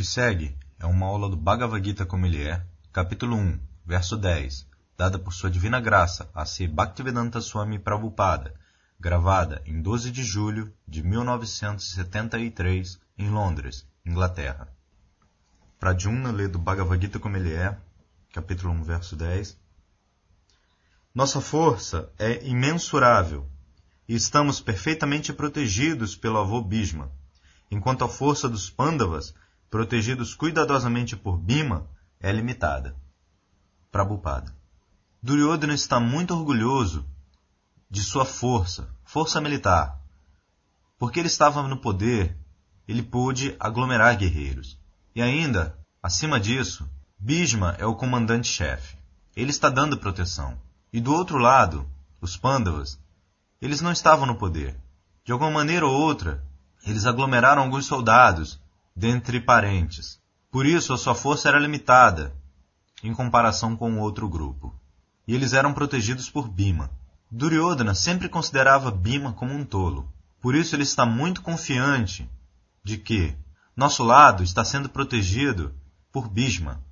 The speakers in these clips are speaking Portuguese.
que segue é uma aula do Bhagavad Gita como ele é, capítulo 1, verso 10, dada por sua divina graça a C. Bhaktivedanta Swami Prabhupada, gravada em 12 de julho de 1973 em Londres, Inglaterra. Pradyumna lê do Bhagavad Gita como ele é, capítulo 1, verso 10. Nossa força é imensurável e estamos perfeitamente protegidos pelo avô Bhishma, enquanto a força dos Pandavas protegidos cuidadosamente por Bima, é limitada. Prabhupada. Duryodhana está muito orgulhoso de sua força, força militar. Porque ele estava no poder, ele pôde aglomerar guerreiros. E ainda, acima disso, Bhishma é o comandante-chefe. Ele está dando proteção. E do outro lado, os Pandavas, eles não estavam no poder. De alguma maneira ou outra, eles aglomeraram alguns soldados dentre parentes. Por isso, a sua força era limitada em comparação com o outro grupo. E eles eram protegidos por Bima. Duryodhana sempre considerava Bima como um tolo. Por isso, ele está muito confiante de que nosso lado está sendo protegido por Bhishma.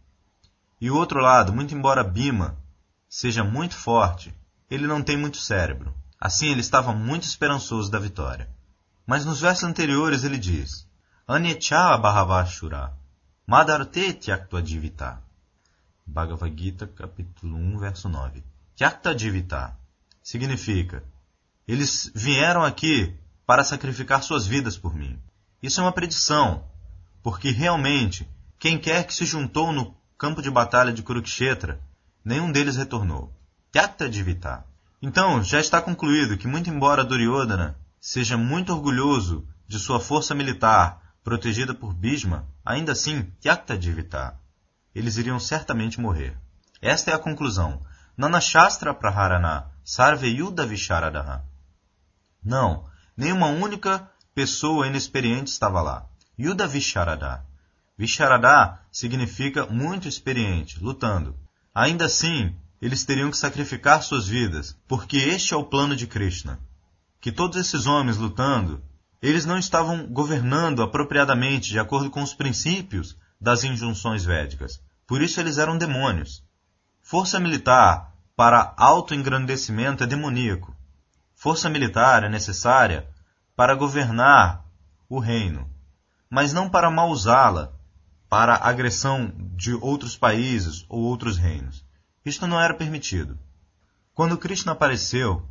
E o outro lado, muito embora Bima seja muito forte, ele não tem muito cérebro. Assim, ele estava muito esperançoso da vitória. Mas nos versos anteriores ele diz: Anyecha Bhavashura, Madarte Tyaktva Jivita. Bhagavad Gita, capítulo 1, verso 9. Tyakta Jivita significa: Eles vieram aqui para sacrificar suas vidas por mim. Isso é uma predição, porque realmente, quem quer que se juntou no campo de batalha de Kurukshetra, nenhum deles retornou. Tyakta Jivita. Então, já está concluído que, muito embora Duryodhana seja muito orgulhoso de sua força militar protegida por Bhishma, ainda assim, Tyaktadivita. Eles iriam certamente morrer. Esta é a conclusão. Nanashastra Praharana Sarveyuda Visharadaha. Não, nenhuma única pessoa inexperiente estava lá. Yuda Visharada. Visharada significa muito experiente, lutando. Ainda assim, eles teriam que sacrificar suas vidas, porque este é o plano de Krishna. Que todos esses homens lutando eles não estavam governando apropriadamente de acordo com os princípios das injunções védicas. Por isso eles eram demônios. Força militar para autoengrandecimento é demoníaco. Força militar é necessária para governar o reino, mas não para mal usá-la para agressão de outros países ou outros reinos. Isto não era permitido. Quando Krishna apareceu,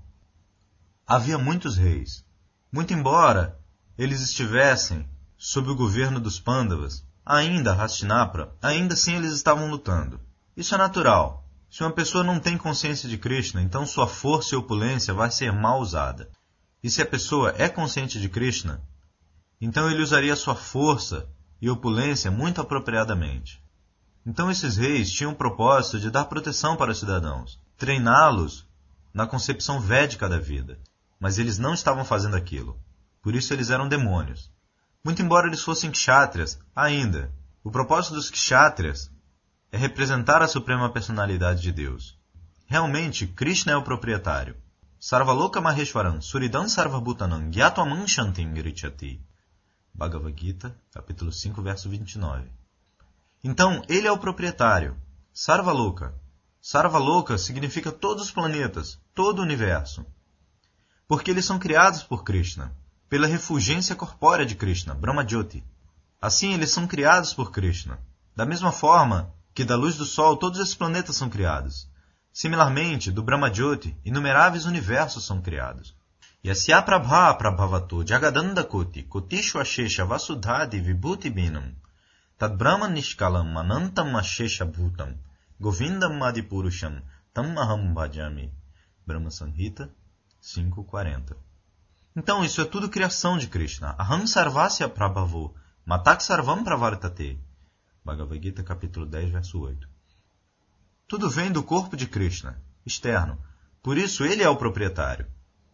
havia muitos reis. Muito embora eles estivessem sob o governo dos Pandavas, ainda Hastinapra, ainda assim eles estavam lutando. Isso é natural. Se uma pessoa não tem consciência de Krishna, então sua força e opulência vai ser mal usada. E se a pessoa é consciente de Krishna, então ele usaria sua força e opulência muito apropriadamente. Então esses reis tinham o propósito de dar proteção para os cidadãos, treiná-los na concepção védica da vida mas eles não estavam fazendo aquilo. Por isso eles eram demônios. Muito embora eles fossem kshatriyas, ainda, o propósito dos kshatriyas é representar a suprema personalidade de Deus. Realmente, Krishna é o proprietário. Sarvaloka Maheshwaram, Suridam Sarvabhutanam, Gyatwamam Shantim Girichati. Bhagavad Gita, capítulo 5, verso 29. Então, ele é o proprietário. Sarvaloka. Sarvaloka significa todos os planetas, todo o universo porque eles são criados por Krishna, pela refulgência corpórea de Krishna, Brahmajyoti. Assim, eles são criados por Krishna. Da mesma forma que da luz do Sol todos esses planetas são criados. Similarmente, do Brahmajyoti, inumeráveis universos são criados. Yasya prabha prabhavato jagadanda koti kotishu ashesha vasudhadi vibhuti binam tad brahman nishkalam anantam ashesha bhutam govindam adipurusham tam aham bhajami Brahma Sanhita 5.40. Então, isso é tudo criação de Krishna. Aham sarvasya prabhavo, matak sarvam pravartate. Bhagavad Gita, capítulo 10, verso 8. Tudo vem do corpo de Krishna, externo. Por isso, ele é o proprietário.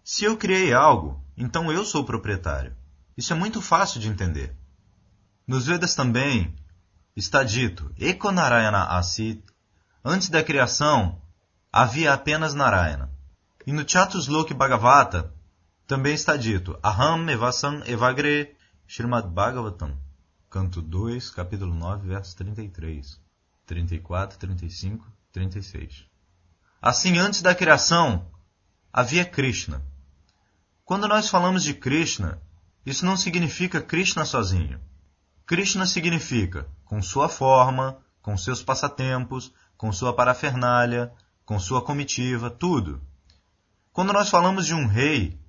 Se eu criei algo, então eu sou o proprietário. Isso é muito fácil de entender. Nos Vedas também está dito, Eko Narayana Asit. Antes da criação, havia apenas Narayana. E no Chatuslok Bhagavata também está dito Aham Evasam Evagre Srimad Bhagavatam, canto 2, capítulo 9, verso 33, 34, 35, 36. Assim, antes da criação, havia Krishna. Quando nós falamos de Krishna, isso não significa Krishna sozinho. Krishna significa com sua forma, com seus passatempos, com sua parafernália, com sua comitiva, tudo. Quando nós falamos de um rei,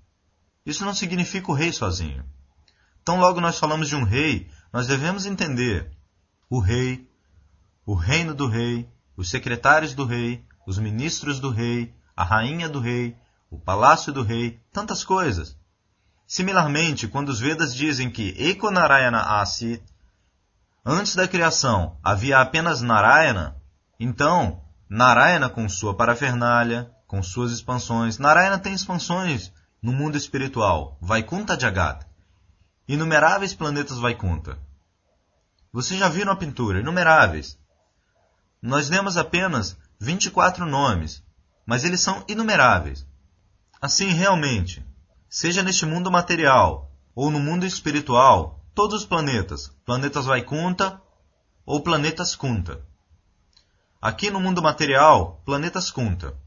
isso não significa o rei sozinho. Tão logo nós falamos de um rei, nós devemos entender o rei, o reino do rei, os secretários do rei, os ministros do rei, a rainha do rei, o palácio do rei, tantas coisas. Similarmente, quando os Vedas dizem que Eko Narayana Asit, antes da criação havia apenas Narayana, então Narayana com sua parafernália, com suas expansões, Narayana tem expansões no mundo espiritual, Vaikunta Jagat, inumeráveis planetas Vaikunta. Vocês já viram a pintura, inumeráveis. Nós lemos apenas 24 nomes, mas eles são inumeráveis. Assim, realmente, seja neste mundo material ou no mundo espiritual, todos os planetas, planetas Vaikunta ou planetas Kunta. Aqui no mundo material, planetas Kunta.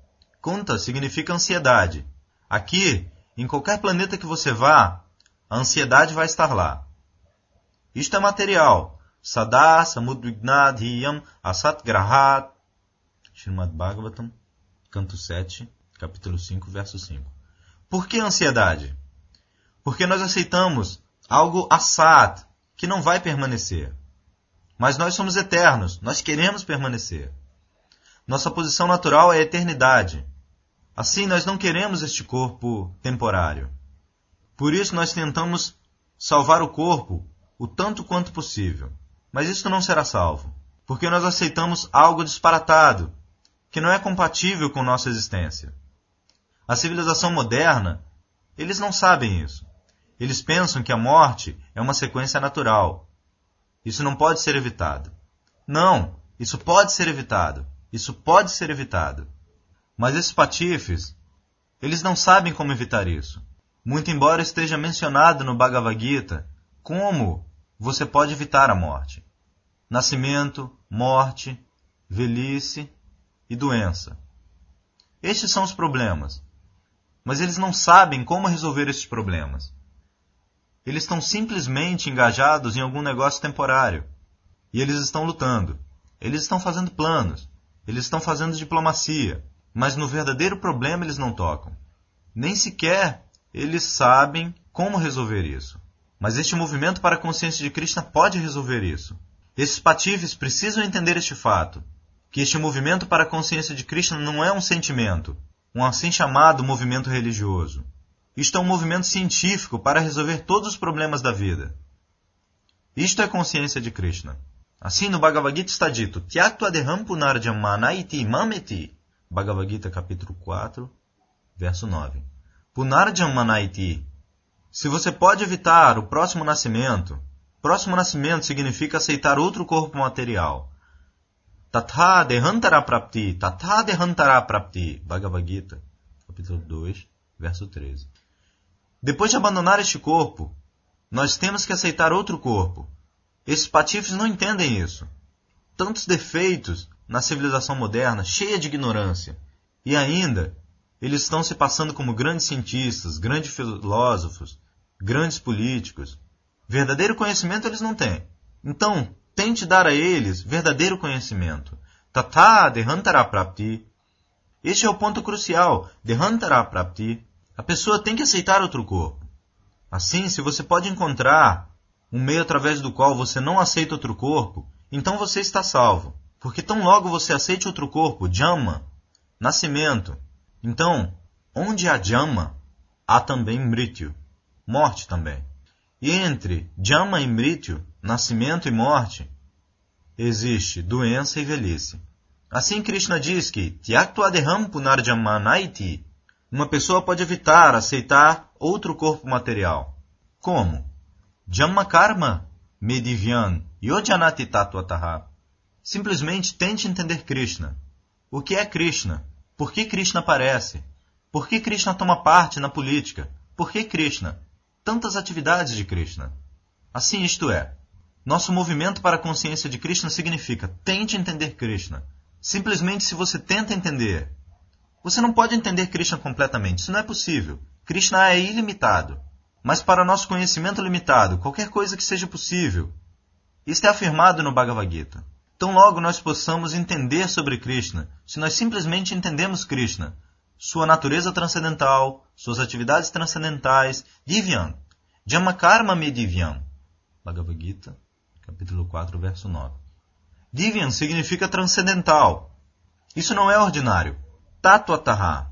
Kunta significa ansiedade. Aqui, em qualquer planeta que você vá, a ansiedade vai estar lá. Isto é material. Sada asat grahat. Srimad Bhagavatam, canto 7, capítulo 5, verso 5. Por que ansiedade? Porque nós aceitamos algo assad, que não vai permanecer. Mas nós somos eternos, nós queremos permanecer. Nossa posição natural é a eternidade. Assim, nós não queremos este corpo temporário. Por isso nós tentamos salvar o corpo o tanto quanto possível. Mas isso não será salvo, porque nós aceitamos algo disparatado, que não é compatível com nossa existência. A civilização moderna, eles não sabem isso. Eles pensam que a morte é uma sequência natural. Isso não pode ser evitado. Não, isso pode ser evitado. Isso pode ser evitado. Mas esses patifes, eles não sabem como evitar isso muito embora esteja mencionado no Bhagavad Gita como você pode evitar a morte: nascimento, morte, velhice e doença. Estes são os problemas. Mas eles não sabem como resolver estes problemas. Eles estão simplesmente engajados em algum negócio temporário. E eles estão lutando. Eles estão fazendo planos. Eles estão fazendo diplomacia. Mas no verdadeiro problema eles não tocam. Nem sequer eles sabem como resolver isso. Mas este movimento para a consciência de Krishna pode resolver isso. Esses patifes precisam entender este fato, que este movimento para a consciência de Krishna não é um sentimento, um assim chamado movimento religioso. Isto é um movimento científico para resolver todos os problemas da vida. Isto é consciência de Krishna. Assim, no Bhagavad Gita está dito, Tyaktva deham punarjamanaiti mameti. Bhagavad Gita, capítulo 4, verso 9. Punarjam Manaiti. Se você pode evitar o próximo nascimento, próximo nascimento significa aceitar outro corpo material. Tatha Dehantara Prapti, Tatha Dehantara Prapti, Bhagavad Gita, capítulo 2, verso 13. Depois de abandonar este corpo, nós temos que aceitar outro corpo. Esses patifes não entendem isso. Tantos defeitos na civilização moderna, cheia de ignorância. E ainda, eles estão se passando como grandes cientistas, grandes filósofos, grandes políticos. Verdadeiro conhecimento eles não têm. Então, tente dar a eles verdadeiro conhecimento. Tata dehantara prapti. Este é o ponto crucial. Dehantara prapti. A pessoa tem que aceitar outro corpo. Assim, se você pode encontrar um meio através do qual você não aceita outro corpo, então você está salvo. Porque tão logo você aceite outro corpo, Jama, nascimento, então, onde há Jama, há também Mrityu, morte também. E entre Jama e Mrityu, nascimento e morte, existe doença e velhice. Assim Krishna diz que Tyaktuadeham punarjamanaiti, uma pessoa pode evitar aceitar outro corpo material. Como? Jamma karma medivyan yojanati tatuataha. Simplesmente tente entender Krishna. O que é Krishna? Por que Krishna aparece? Por que Krishna toma parte na política? Por que Krishna? Tantas atividades de Krishna. Assim isto é. Nosso movimento para a consciência de Krishna significa tente entender Krishna. Simplesmente se você tenta entender, você não pode entender Krishna completamente, isso não é possível. Krishna é ilimitado. Mas para nosso conhecimento limitado, qualquer coisa que seja possível, isto é afirmado no Bhagavad Gita. Tão logo nós possamos entender sobre Krishna, se nós simplesmente entendemos Krishna, sua natureza transcendental, suas atividades transcendentais, Divyam, Jamakarma me Divyam. Bhagavad Gita, capítulo 4, verso 9. Divyam significa transcendental. Isso não é ordinário. Tatuataha.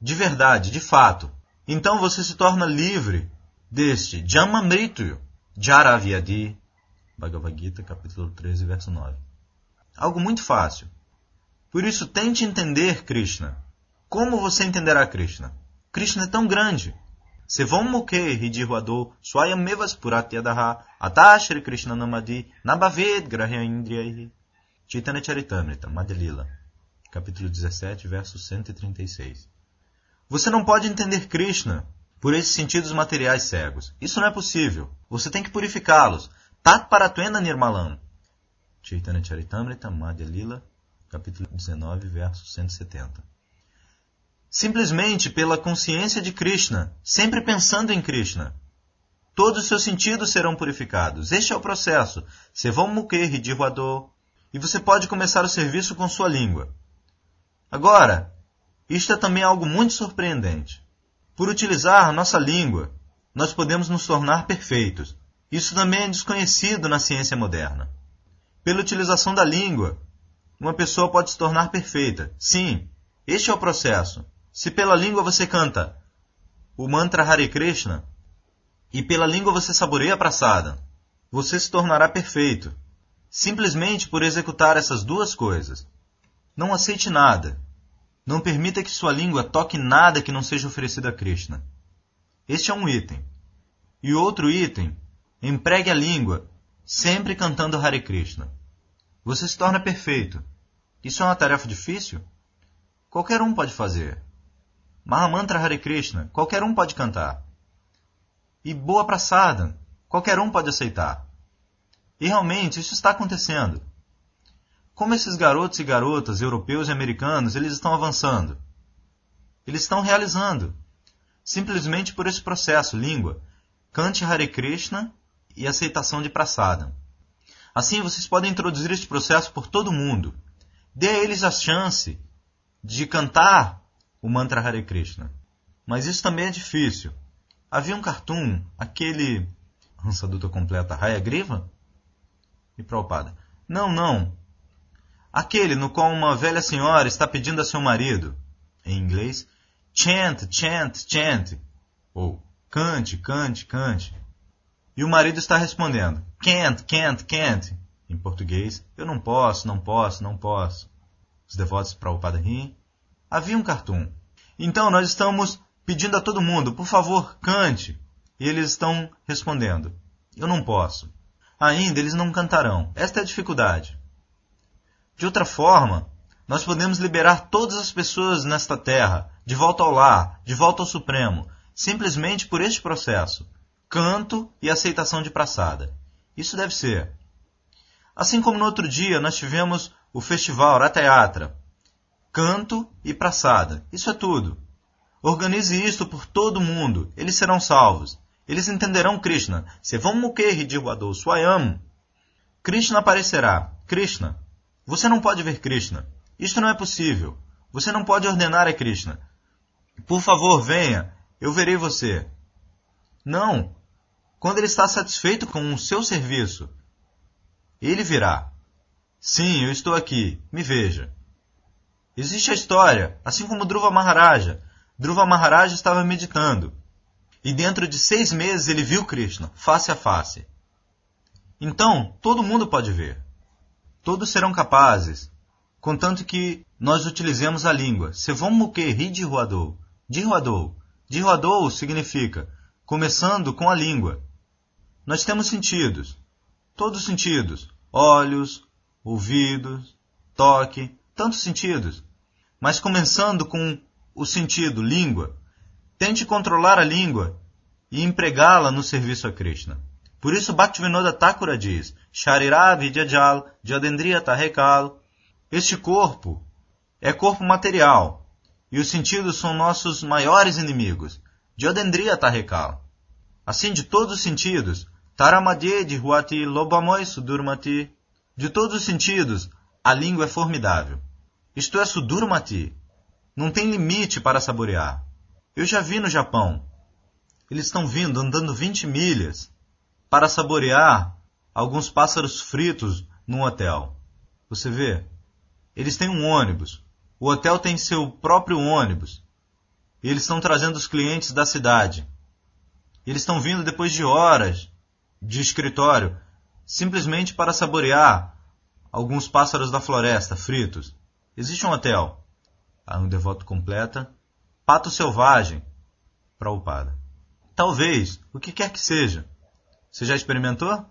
De verdade, de fato. Então você se torna livre deste Jama Mrityu, Jaravyadi, Bhagavad Gita, capítulo 13, verso 9. Algo muito fácil. Por isso, tente entender Krishna. Como você entenderá Krishna? Krishna é tão grande. Sevam Muke Hidihwado Swayamevas Puratyadaha Atashri Krishna Namadi Nabhaved Grahya Indriyahi Chaitanya Charitamrita, Madhilila, capítulo 17, verso 136. Você não pode entender Krishna por esses sentidos materiais cegos. Isso não é possível. Você tem que purificá-los. Tat Paratwena Nirmalam. Chaitanya Charitamrita, Madhya Lila, capítulo 19, verso 170. Simplesmente pela consciência de Krishna, sempre pensando em Krishna. Todos os seus sentidos serão purificados. Este é o processo. Sevam Mukhe Divado. E você pode começar o serviço com sua língua. Agora, isto é também algo muito surpreendente. Por utilizar nossa língua, nós podemos nos tornar perfeitos. Isso também é desconhecido na ciência moderna. Pela utilização da língua, uma pessoa pode se tornar perfeita. Sim, este é o processo. Se pela língua você canta o mantra Hare Krishna e pela língua você saboreia a praçada, você se tornará perfeito. Simplesmente por executar essas duas coisas. Não aceite nada. Não permita que sua língua toque nada que não seja oferecido a Krishna. Este é um item. E outro item Empregue a língua, sempre cantando Hare Krishna. Você se torna perfeito. Isso é uma tarefa difícil? Qualquer um pode fazer. Mahamantra Hare Krishna, qualquer um pode cantar. E boa praçada, qualquer um pode aceitar. E realmente isso está acontecendo. Como esses garotos e garotas europeus e americanos, eles estão avançando. Eles estão realizando. Simplesmente por esse processo, língua. Cante Hare Krishna e aceitação de praçada. Assim, vocês podem introduzir este processo por todo mundo. Dê a eles a chance de cantar o mantra Hare Krishna. Mas isso também é difícil. Havia um cartoon, aquele Hansaduta completa Raya Griva? E Prabhupada. Não, não. Aquele no qual uma velha senhora está pedindo a seu marido, em inglês, chant, chant, chant, ou cante, cante, cante. E o marido está respondendo: can't, can't, can't. Em português, eu não posso, não posso, não posso. Os devotos para o Padre. Havia um cartoon. Então nós estamos pedindo a todo mundo, por favor, cante. E eles estão respondendo: eu não posso. Ainda eles não cantarão. Esta é a dificuldade. De outra forma, nós podemos liberar todas as pessoas nesta terra, de volta ao lar, de volta ao Supremo, simplesmente por este processo canto e aceitação de praçada. Isso deve ser. Assim como no outro dia nós tivemos o festival Ratayatra. Canto e praçada. Isso é tudo. Organize isto por todo mundo. Eles serão salvos. Eles entenderão Krishna. Sevam Mukherjee de Wadou Swayam. Krishna aparecerá. Krishna. Você não pode ver Krishna. Isto não é possível. Você não pode ordenar a Krishna. Por favor, venha. Eu verei você. Não quando ele está satisfeito com o seu serviço. Ele virá. Sim, eu estou aqui, me veja. Existe a história, assim como Dhruva Maharaja. Dhruva Maharaja estava meditando. E dentro de seis meses ele viu Krishna, face a face. Então, todo mundo pode ver. Todos serão capazes, contanto que nós utilizemos a língua. Sevon muke ri de ruadou. De ruadou. De ruadou significa começando com a língua. Nós temos sentidos, todos os sentidos, olhos, ouvidos, toque, tantos sentidos. Mas começando com o sentido língua, tente controlar a língua e empregá-la no serviço a Krishna. Por isso Bhaktivinoda Thakura diz, Sharira Vidyajal Jadendriya Tahekal. Este corpo é corpo material, e os sentidos são nossos maiores inimigos. Jadendriya Tahekal. Assim, de todos os sentidos, Taramadye de Huati Lobamoi Sudurmati. De todos os sentidos, a língua é formidável. Isto é Sudurmati. Não tem limite para saborear. Eu já vi no Japão. Eles estão vindo andando 20 milhas para saborear alguns pássaros fritos num hotel. Você vê? Eles têm um ônibus. O hotel tem seu próprio ônibus. E eles estão trazendo os clientes da cidade. Eles estão vindo depois de horas de escritório, simplesmente para saborear alguns pássaros da floresta fritos. Existe um hotel. Aí um devoto completa. Pato selvagem. Prabhupada. Talvez, o que quer que seja. Você já experimentou?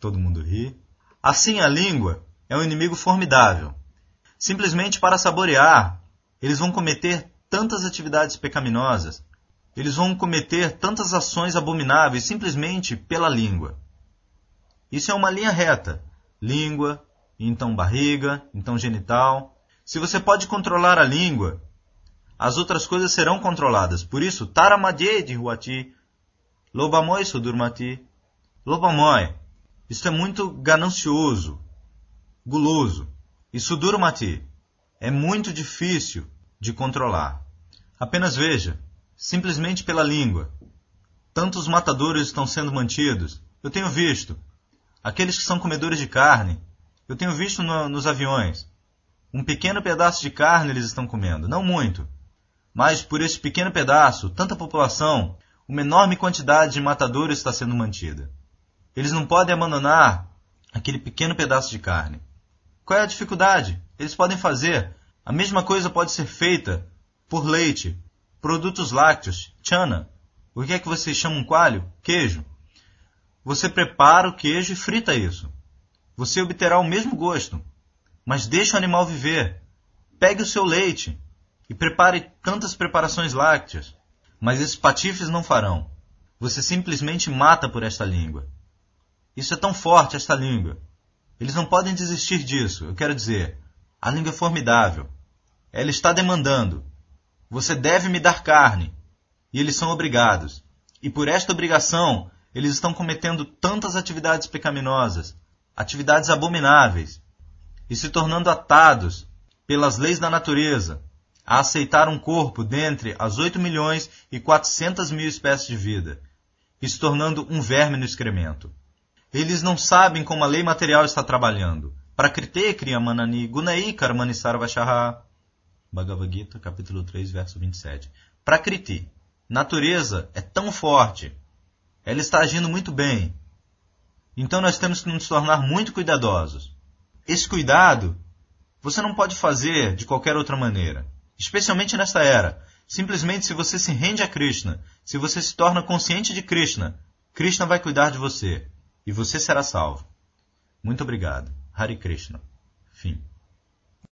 Todo mundo ri. Assim a língua é um inimigo formidável. Simplesmente para saborear, eles vão cometer tantas atividades pecaminosas, eles vão cometer tantas ações abomináveis simplesmente pela língua. Isso é uma linha reta. Língua, então barriga, então genital. Se você pode controlar a língua, as outras coisas serão controladas. Por isso, Taramadye de Huati, Lobamoi Sudurmati. Lobamoi, isto é muito ganancioso, guloso. E Sudurmati é muito difícil de controlar. Apenas veja, simplesmente pela língua. Tantos matadores estão sendo mantidos. Eu tenho visto. Aqueles que são comedores de carne, eu tenho visto no, nos aviões. Um pequeno pedaço de carne eles estão comendo, não muito. Mas por esse pequeno pedaço, tanta população, uma enorme quantidade de matadores está sendo mantida. Eles não podem abandonar aquele pequeno pedaço de carne. Qual é a dificuldade? Eles podem fazer. A mesma coisa pode ser feita por leite, Produtos lácteos, chana. O que é que vocês chamam coalho? Queijo. Você prepara o queijo e frita isso. Você obterá o mesmo gosto. Mas deixe o animal viver. Pegue o seu leite e prepare tantas preparações lácteas. Mas esses patifes não farão. Você simplesmente mata por esta língua. Isso é tão forte, esta língua. Eles não podem desistir disso. Eu quero dizer, a língua é formidável. Ela está demandando. Você deve me dar carne. E eles são obrigados. E por esta obrigação, eles estão cometendo tantas atividades pecaminosas, atividades abomináveis, e se tornando atados pelas leis da natureza a aceitar um corpo dentre as 8 milhões e 400 mil espécies de vida, e se tornando um verme no excremento. Eles não sabem como a lei material está trabalhando. Prakrite Kriyamanani Gunai Karmani Sarvashaha Bhagavad Gita, capítulo 3, verso 27. Prakriti, natureza é tão forte, ela está agindo muito bem. Então nós temos que nos tornar muito cuidadosos. Esse cuidado você não pode fazer de qualquer outra maneira, especialmente nesta era. Simplesmente se você se rende a Krishna, se você se torna consciente de Krishna, Krishna vai cuidar de você e você será salvo. Muito obrigado. Hare Krishna. Fim.